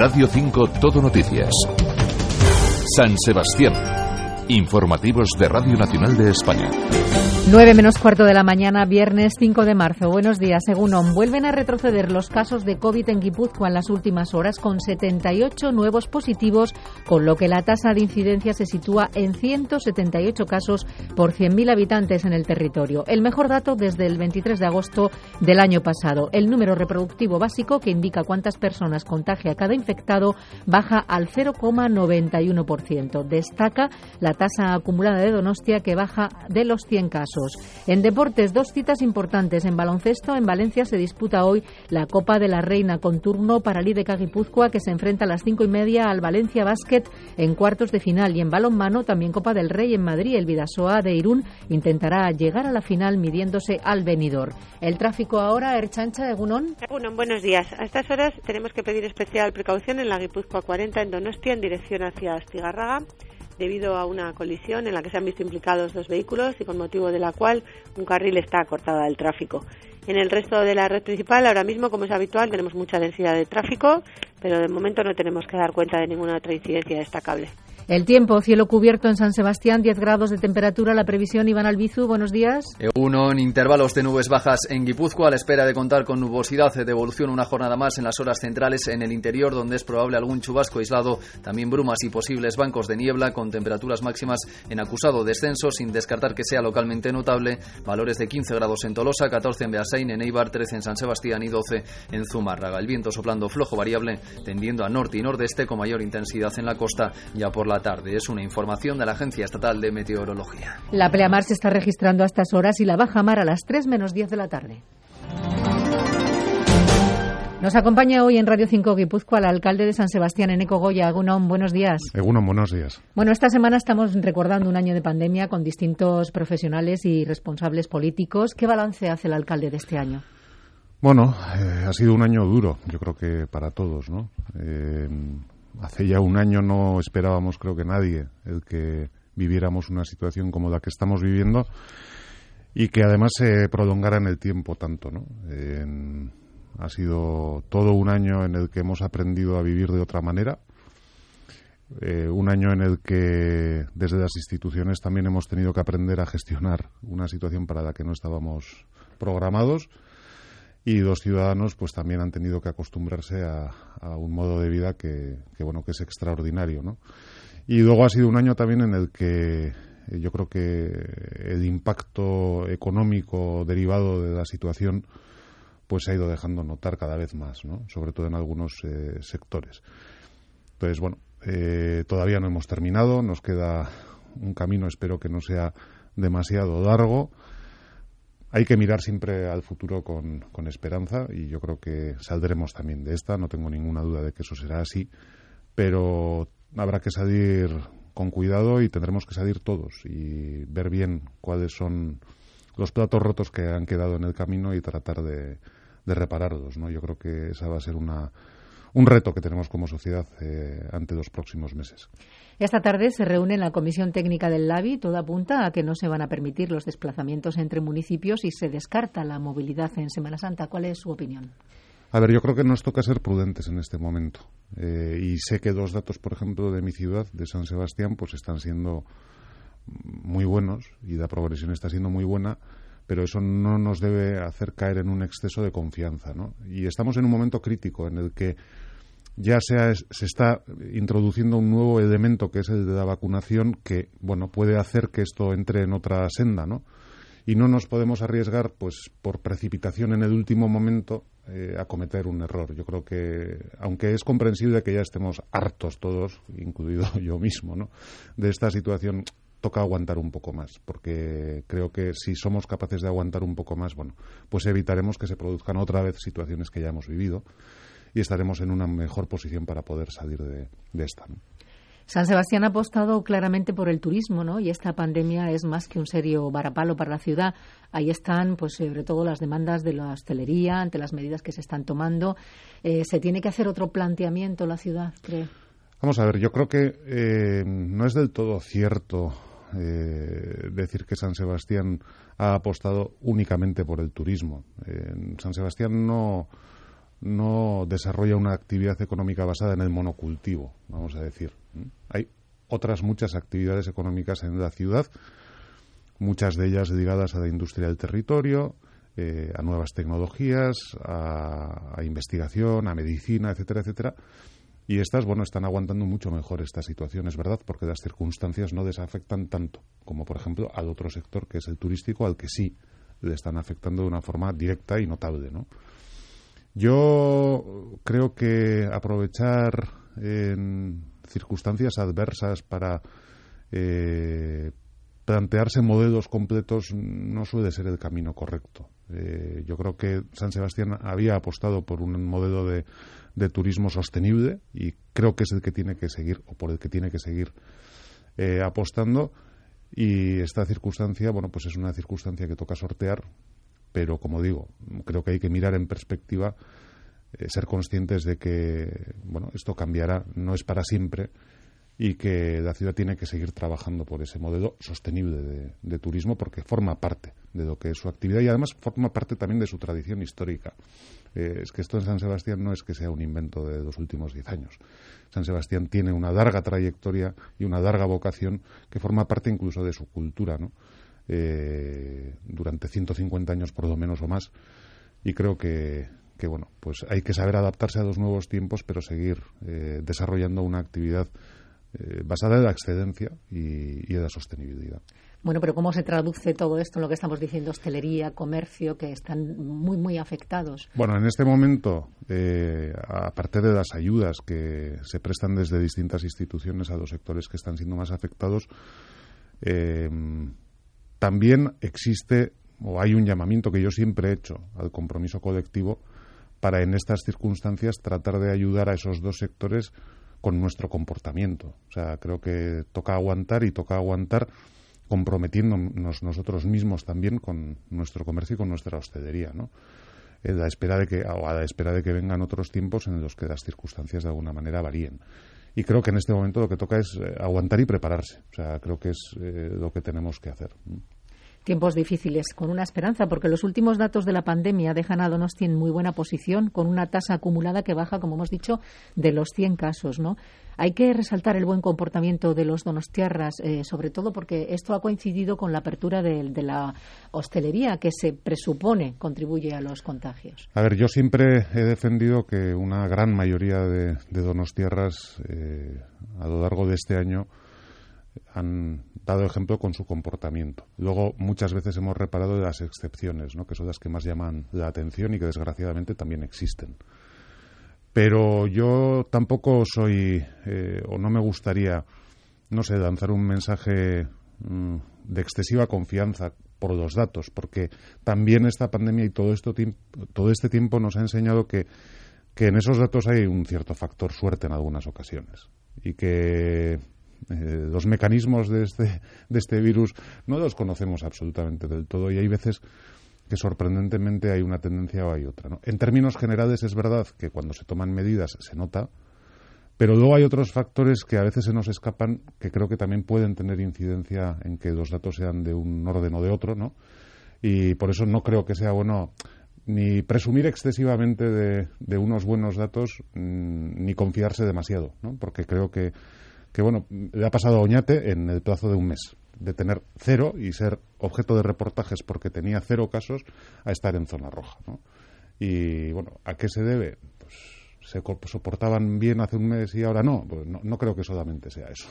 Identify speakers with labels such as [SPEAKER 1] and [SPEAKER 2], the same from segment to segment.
[SPEAKER 1] Radio 5 Todo Noticias. San Sebastián. Informativos de Radio Nacional de España.
[SPEAKER 2] 9 menos cuarto de la mañana, viernes 5 de marzo. Buenos días. Según OM, vuelven a retroceder los casos de COVID en Guipúzcoa en las últimas horas, con 78 nuevos positivos, con lo que la tasa de incidencia se sitúa en 178 casos por 100.000 habitantes en el territorio. El mejor dato desde el 23 de agosto del año pasado. El número reproductivo básico, que indica cuántas personas contagia cada infectado, baja al 0,91%. Destaca la tasa acumulada de Donostia, que baja de los 100 casos. En deportes, dos citas importantes. En baloncesto, en Valencia se disputa hoy la Copa de la Reina con turno para IDK Guipúzcoa que se enfrenta a las cinco y media al Valencia Basket en cuartos de final. Y en balonmano, también Copa del Rey en Madrid. El Vidasoa de Irún intentará llegar a la final midiéndose al venidor. El tráfico ahora, Erchancha, Egunon.
[SPEAKER 3] Egunon, buenos días. A estas horas tenemos que pedir especial precaución en la Guipúzcoa 40 en Donostia en dirección hacia Astigarraga debido a una colisión en la que se han visto implicados dos vehículos y con motivo de la cual un carril está cortado del tráfico. En el resto de la red principal, ahora mismo, como es habitual, tenemos mucha densidad de tráfico, pero de momento no tenemos que dar cuenta de ninguna otra incidencia destacable.
[SPEAKER 2] El tiempo, cielo cubierto en San Sebastián, 10 grados de temperatura. La previsión, Iván Albizu, buenos días.
[SPEAKER 4] Uno en intervalos de nubes bajas en Guipúzcoa, a la espera de contar con nubosidad de evolución una jornada más en las horas centrales en el interior, donde es probable algún chubasco aislado, también brumas y posibles bancos de niebla con temperaturas máximas en acusado descenso, sin descartar que sea localmente notable. Valores de 15 grados en Tolosa, 14 en Beasain, en Eibar, 13 en San Sebastián y 12 en Zumárraga. El viento soplando flojo variable, tendiendo a norte y nordeste con mayor intensidad en la costa, ya por la tarde. Es una información de la Agencia Estatal de Meteorología.
[SPEAKER 2] La pleamar se está registrando a estas horas y la baja mar a las 3 menos 10 de la tarde. Nos acompaña hoy en Radio 5 Guipúzcoa el alcalde de San Sebastián, Eneco Goya. Agunón, buenos días.
[SPEAKER 5] Agunón, buenos días.
[SPEAKER 2] Bueno, esta semana estamos recordando un año de pandemia con distintos profesionales y responsables políticos. ¿Qué balance hace el alcalde de este año?
[SPEAKER 5] Bueno, eh, ha sido un año duro, yo creo que para todos, ¿no? Eh, hace ya un año no esperábamos, creo que nadie, el que viviéramos una situación como la que estamos viviendo y que además se prolongara en el tiempo tanto, ¿no? ha sido todo un año en el que hemos aprendido a vivir de otra manera, eh, un año en el que desde las instituciones también hemos tenido que aprender a gestionar una situación para la que no estábamos programados y los ciudadanos pues también han tenido que acostumbrarse a, un modo de vida que, bueno que es extraordinario ¿no? y luego ha sido un año también en el que eh, yo creo que el impacto económico derivado de la situación pues se ha ido dejando notar cada vez más ¿no? sobre todo en algunos eh, sectores entonces bueno eh, todavía no hemos terminado nos queda un camino espero que no sea demasiado largo hay que mirar siempre al futuro con, esperanza y yo creo que saldremos también de esta, no tengo ninguna duda de que eso será así, pero habrá que salir con cuidado y tendremos que salir todos y ver bien cuáles son los platos rotos que han quedado en el camino y tratar de, de repararlos. ¿no? Yo creo que esa va a ser una, un reto que tenemos como sociedad eh, ante los próximos meses.
[SPEAKER 2] Esta tarde se reúne en la Comisión Técnica del LABI. Todo apunta a que no se van a permitir los desplazamientos entre municipios y se descarta la movilidad en Semana Santa. ¿Cuál es su opinión?
[SPEAKER 5] A ver, yo creo que nos toca ser prudentes en este momento. Eh, y sé que dos datos, por ejemplo, de mi ciudad, de San Sebastián, pues están siendo muy buenos y la progresión está siendo muy buena pero eso no nos debe hacer caer en un exceso de confianza. ¿no? Y estamos en un momento crítico en el que ya se, está introduciendo un nuevo elemento que es el de la vacunación que bueno puede hacer que esto entre en otra senda no y no nos podemos arriesgar pues por precipitación en el último momento eh, a cometer un error yo creo que aunque es comprensible que ya estemos hartos todos incluido yo mismo no de esta situación toca aguantar un poco más, porque creo que si somos capaces de aguantar un poco más, bueno, pues evitaremos que se produzcan otra vez situaciones que ya hemos vivido y estaremos en una mejor posición para poder salir de, esta.
[SPEAKER 2] San Sebastián ha apostado claramente por el turismo, ¿no? Y esta pandemia es más que un serio varapalo para la ciudad. Ahí están, pues, sobre todo las demandas de la hostelería ante las medidas que se están tomando. Eh, ¿Se tiene que hacer otro planteamiento la ciudad, creo?
[SPEAKER 5] Vamos a ver, yo creo que eh, no es del todo cierto eh, decir que San Sebastián ha apostado únicamente por el turismo. San Sebastián no, no desarrolla una actividad económica basada en el monocultivo, vamos a decir. Hay otras muchas actividades económicas en la ciudad, muchas de ellas dedicadas a la industria del territorio, eh, a nuevas tecnologías, a, investigación, a medicina, etcétera, etcétera. Y estas, bueno, están aguantando mucho mejor esta situación, es verdad, porque las circunstancias no desafectan tanto como, por ejemplo, al otro sector que es el turístico, al que sí le están afectando de una forma directa y notable, ¿no? Yo creo que aprovechar en circunstancias adversas para eh, plantearse modelos completos no suele ser el camino correcto. Eh, yo creo que San Sebastián había apostado por un modelo de, turismo sostenible y creo que es el que tiene que seguir o por el que tiene que seguir eh, apostando. Y esta circunstancia, bueno, pues es una circunstancia que toca sortear, pero como digo, creo que hay que mirar en perspectiva, eh, ser conscientes de que, bueno, esto cambiará, no es para siempre y que la ciudad tiene que seguir trabajando por ese modelo sostenible de, turismo porque forma parte de lo que es su actividad y además forma parte también de su tradición histórica. Eh, es que esto en San Sebastián no es que sea un invento de los últimos diez años. San Sebastián tiene una larga trayectoria y una larga vocación que forma parte incluso de su cultura, ¿no? Eh, durante 150 años por lo menos o más y creo que, que bueno pues hay que saber adaptarse a los nuevos tiempos pero seguir eh, desarrollando una actividad eh, basada en la excedencia y, en la sostenibilidad.
[SPEAKER 2] Bueno, pero ¿cómo se traduce todo esto en lo que estamos diciendo, hostelería, comercio, que están muy, muy afectados?
[SPEAKER 5] Bueno, en este momento, eh, aparte de las ayudas que se prestan desde distintas instituciones a los sectores que están siendo más afectados, eh, también existe o hay un llamamiento que yo siempre he hecho al compromiso colectivo para en estas circunstancias tratar de ayudar a esos dos sectores con nuestro comportamiento. O sea, creo que toca aguantar y toca aguantar comprometiéndonos nosotros mismos también con nuestro comercio y con nuestra hostelería, ¿no? a la espera de que a la espera de que vengan otros tiempos en los que las circunstancias de alguna manera varíen. Y creo que en este momento lo que toca es eh, aguantar y prepararse. O sea, creo que es eh, lo que tenemos que hacer
[SPEAKER 2] tiempos difíciles, con una esperanza, porque los últimos datos de la pandemia dejan a Donosti en muy buena posición, con una tasa acumulada que baja, como hemos dicho, de los 100 casos, ¿no? Hay que resaltar el buen comportamiento de los donostiarras, eh, sobre todo porque esto ha coincidido con la apertura de, la hostelería, que se presupone contribuye a los contagios.
[SPEAKER 5] A ver, yo siempre he defendido que una gran mayoría de, donostiarras eh, a lo largo de este año han dado ejemplo con su comportamiento. Luego, muchas veces hemos reparado de las excepciones, que son las que más llaman la atención y que desgraciadamente también existen. Pero yo tampoco soy, eh, o no me gustaría, no sé, lanzar un mensaje mm, de excesiva confianza por los datos, porque también esta pandemia y todo, esto, todo este tiempo nos ha enseñado que, que en esos datos hay un cierto factor suerte en algunas ocasiones y que eh, los mecanismos de este, de este virus no los conocemos absolutamente del todo y hay veces que sorprendentemente hay una tendencia o hay otra. ¿no? En términos generales es verdad que cuando se toman medidas se nota, pero luego hay otros factores que a veces se nos escapan que creo que también pueden tener incidencia en que los datos sean de un orden o de otro, ¿no? Y por eso no creo que sea bueno ni presumir excesivamente de, unos buenos datos mm, ni confiarse demasiado, ¿no? Porque creo que que bueno, le ha pasado a Oñate en el plazo de un mes, de tener cero y ser objeto de reportajes porque tenía cero casos a estar en zona roja. ¿no? Y bueno, ¿a qué se debe? Pues se soportaban bien hace un mes y ahora no. Pues no, no creo que solamente sea eso.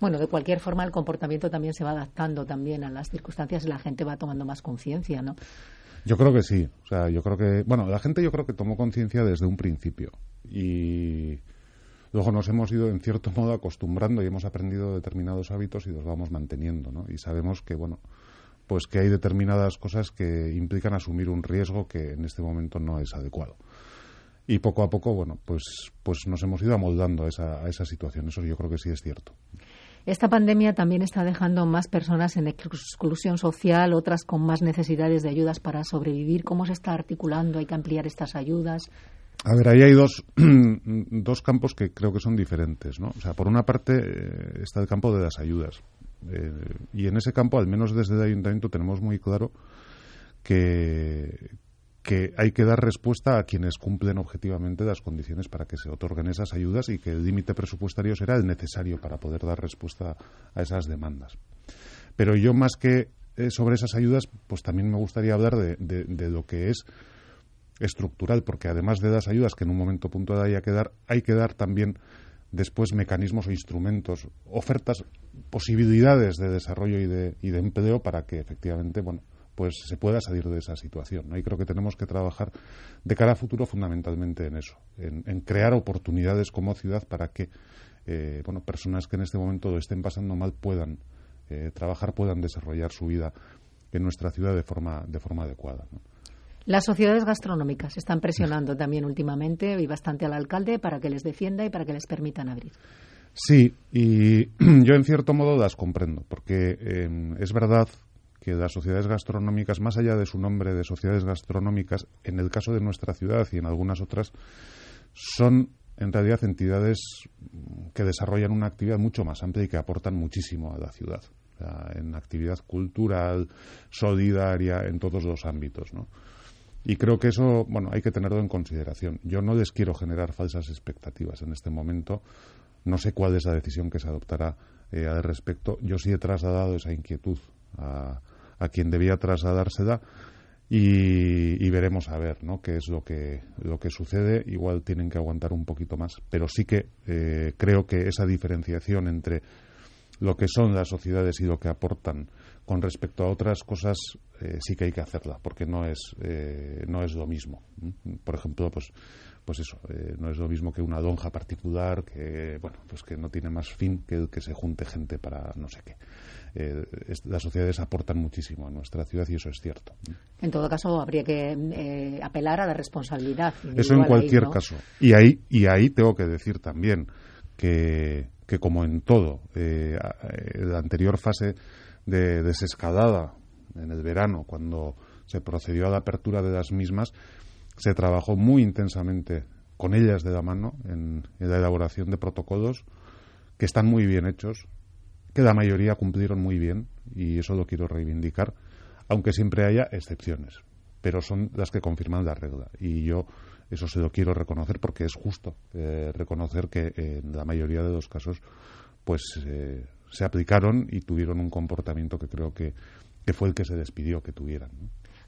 [SPEAKER 2] Bueno, de cualquier forma, el comportamiento también se va adaptando también a las circunstancias y la gente va tomando más conciencia, ¿no?
[SPEAKER 5] Yo creo que sí. O sea, yo creo que, bueno, la gente yo creo que tomó conciencia desde un principio. Y Luego nos hemos ido, en cierto modo, acostumbrando y hemos aprendido determinados hábitos y los vamos manteniendo, ¿no? Y sabemos que, bueno, pues que hay determinadas cosas que implican asumir un riesgo que en este momento no es adecuado. Y poco a poco, bueno, pues, pues nos hemos ido amoldando a esa, a esa situación. Eso yo creo que sí es cierto.
[SPEAKER 2] Esta pandemia también está dejando más personas en exclusión social, otras con más necesidades de ayudas para sobrevivir. ¿Cómo se está articulando? ¿Hay que ampliar estas ayudas?
[SPEAKER 5] A ver, ahí hay dos, dos campos que creo que son diferentes, ¿no? O sea, por una parte eh, está el campo de las ayudas. Eh, y en ese campo, al menos desde el ayuntamiento, tenemos muy claro que, que hay que dar respuesta a quienes cumplen objetivamente las condiciones para que se otorguen esas ayudas y que el límite presupuestario será el necesario para poder dar respuesta a esas demandas. Pero yo más que eh, sobre esas ayudas, pues también me gustaría hablar de, de, lo que es estructural, porque además de las ayudas que en un momento puntual haya que dar, hay que dar también después mecanismos o instrumentos, ofertas, posibilidades de desarrollo y de, y de empleo para que efectivamente, bueno, pues se pueda salir de esa situación. Y creo que tenemos que trabajar de cara a futuro fundamentalmente en eso, en, crear oportunidades como ciudad para que eh, bueno, personas que en este momento lo estén pasando mal puedan eh, trabajar, puedan desarrollar su vida en nuestra ciudad de forma, de forma adecuada.
[SPEAKER 2] Las sociedades gastronómicas están presionando también últimamente y bastante al alcalde para que les defienda y para que les permitan abrir.
[SPEAKER 5] Sí, y yo en cierto modo las comprendo, porque eh, es verdad que las sociedades gastronómicas, más allá de su nombre de sociedades gastronómicas, en el caso de nuestra ciudad y en algunas otras, son en realidad entidades que desarrollan una actividad mucho más amplia y que aportan muchísimo a la ciudad, en actividad cultural, solidaria, en todos los ámbitos, ¿no? Y creo que eso, bueno, hay que tenerlo en consideración. Yo no les quiero generar falsas expectativas en este momento. No sé cuál es la decisión que se adoptará eh, al respecto. Yo sí he trasladado esa inquietud a, a quien debía trasladársela y, y, veremos a ver ¿no? qué es lo que, lo que sucede. Igual tienen que aguantar un poquito más, pero sí que eh, creo que esa diferenciación entre lo que son las sociedades y lo que aportan con respecto a otras cosas eh, sí que hay que hacerla porque no es eh, no es lo mismo por ejemplo pues pues eso no es lo mismo que una lonja particular que bueno pues que no tiene más fin que el que se junte gente para no sé qué eh, las sociedades aportan muchísimo a nuestra ciudad y eso es cierto.
[SPEAKER 2] En todo caso, habría que eh, apelar a la responsabilidad.
[SPEAKER 5] Eso en cualquier caso. Y ahí, y ahí tengo que decir también que, que como en todo, eh, la anterior fase de desescalada en el verano, cuando se procedió a la apertura de las mismas, se trabajó muy intensamente con ellas de la mano en la elaboración de protocolos que están muy bien hechos, que la mayoría cumplieron muy bien y eso lo quiero reivindicar, aunque siempre haya excepciones, pero son las que confirman la regla. Y yo eso se lo quiero reconocer porque es justo eh, reconocer que en la mayoría de los casos pues eh, se aplicaron y tuvieron un comportamiento que creo que, fue el que se despidió que tuvieran.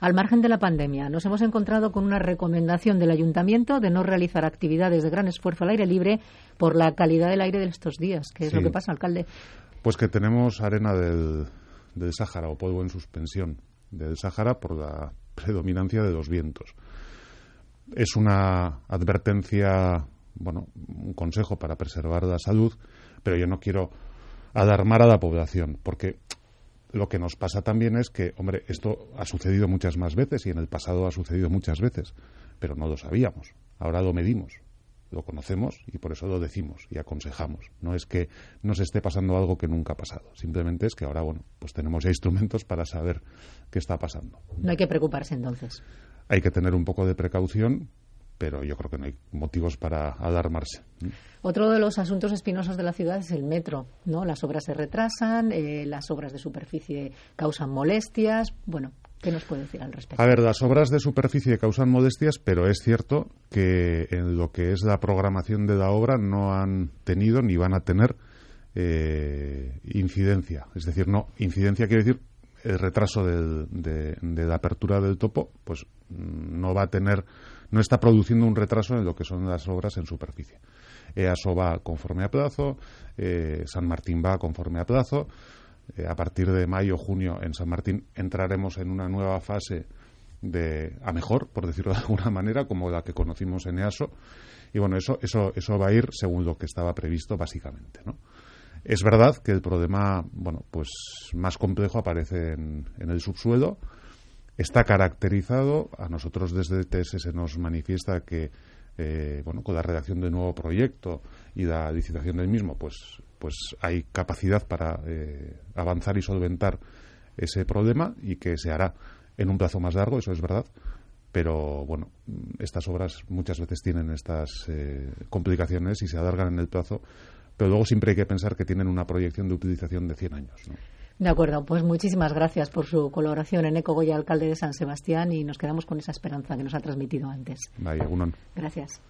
[SPEAKER 2] Al margen de la pandemia, nos hemos encontrado con una recomendación del ayuntamiento de no realizar actividades de gran esfuerzo al aire libre por la calidad del aire de estos días. ¿Qué es lo que pasa, alcalde?
[SPEAKER 5] Pues que tenemos arena del, del Sáhara o polvo en suspensión del Sáhara por la predominancia de los vientos. Es una advertencia, bueno, un consejo para preservar la salud, pero yo no quiero alarmar a la población, porque lo que nos pasa también es que, hombre, esto ha sucedido muchas más veces y en el pasado ha sucedido muchas veces, pero no lo sabíamos. Ahora lo medimos lo conocemos y por eso lo decimos y aconsejamos. No es que nos esté pasando algo que nunca ha pasado, simplemente es que ahora, bueno, pues tenemos ya instrumentos para saber qué está pasando.
[SPEAKER 2] No hay que preocuparse entonces.
[SPEAKER 5] Hay que tener un poco de precaución, pero yo creo que no hay motivos para alarmarse.
[SPEAKER 2] Otro de los asuntos espinosos de la ciudad es el metro, ¿no? Las obras se retrasan, eh, las obras de superficie causan molestias. Bueno, ¿Qué nos puede decir al respecto?
[SPEAKER 5] A ver, las obras de superficie causan molestias, pero es cierto que en lo que es la programación de la obra no han tenido ni van a tener eh, incidencia. Es decir, no, incidencia quiere decir el retraso de, la apertura del topo, pues mm, no va a tener, no está produciendo un retraso en lo que son las obras en superficie. EASO va conforme a plazo, eh, San Martín va conforme a plazo. Eh, a partir de mayo junio en San Martín entraremos en una nueva fase de a mejor, por decirlo de alguna manera, como la que conocimos en EASO. Y bueno, eso, eso, eso va a ir según lo que estaba previsto, básicamente. ¿no? Es verdad que el problema, bueno, pues más complejo aparece en, el subsuelo. Está caracterizado, a nosotros desde TS se nos manifiesta que, eh, bueno, con la redacción del nuevo proyecto y la licitación del mismo, pues pues hay capacidad para eh, avanzar y solventar ese problema y que se hará en un plazo más largo, eso es verdad. Pero bueno, estas obras muchas veces tienen estas eh, complicaciones y se alargan en el plazo, pero luego siempre hay que pensar que tienen una proyección de utilización de 100 años.
[SPEAKER 2] De acuerdo, pues muchísimas gracias por su colaboración en Eco Goya, alcalde de San Sebastián, y nos quedamos con esa esperanza que nos ha transmitido antes.
[SPEAKER 5] Vaya,
[SPEAKER 2] Gracias.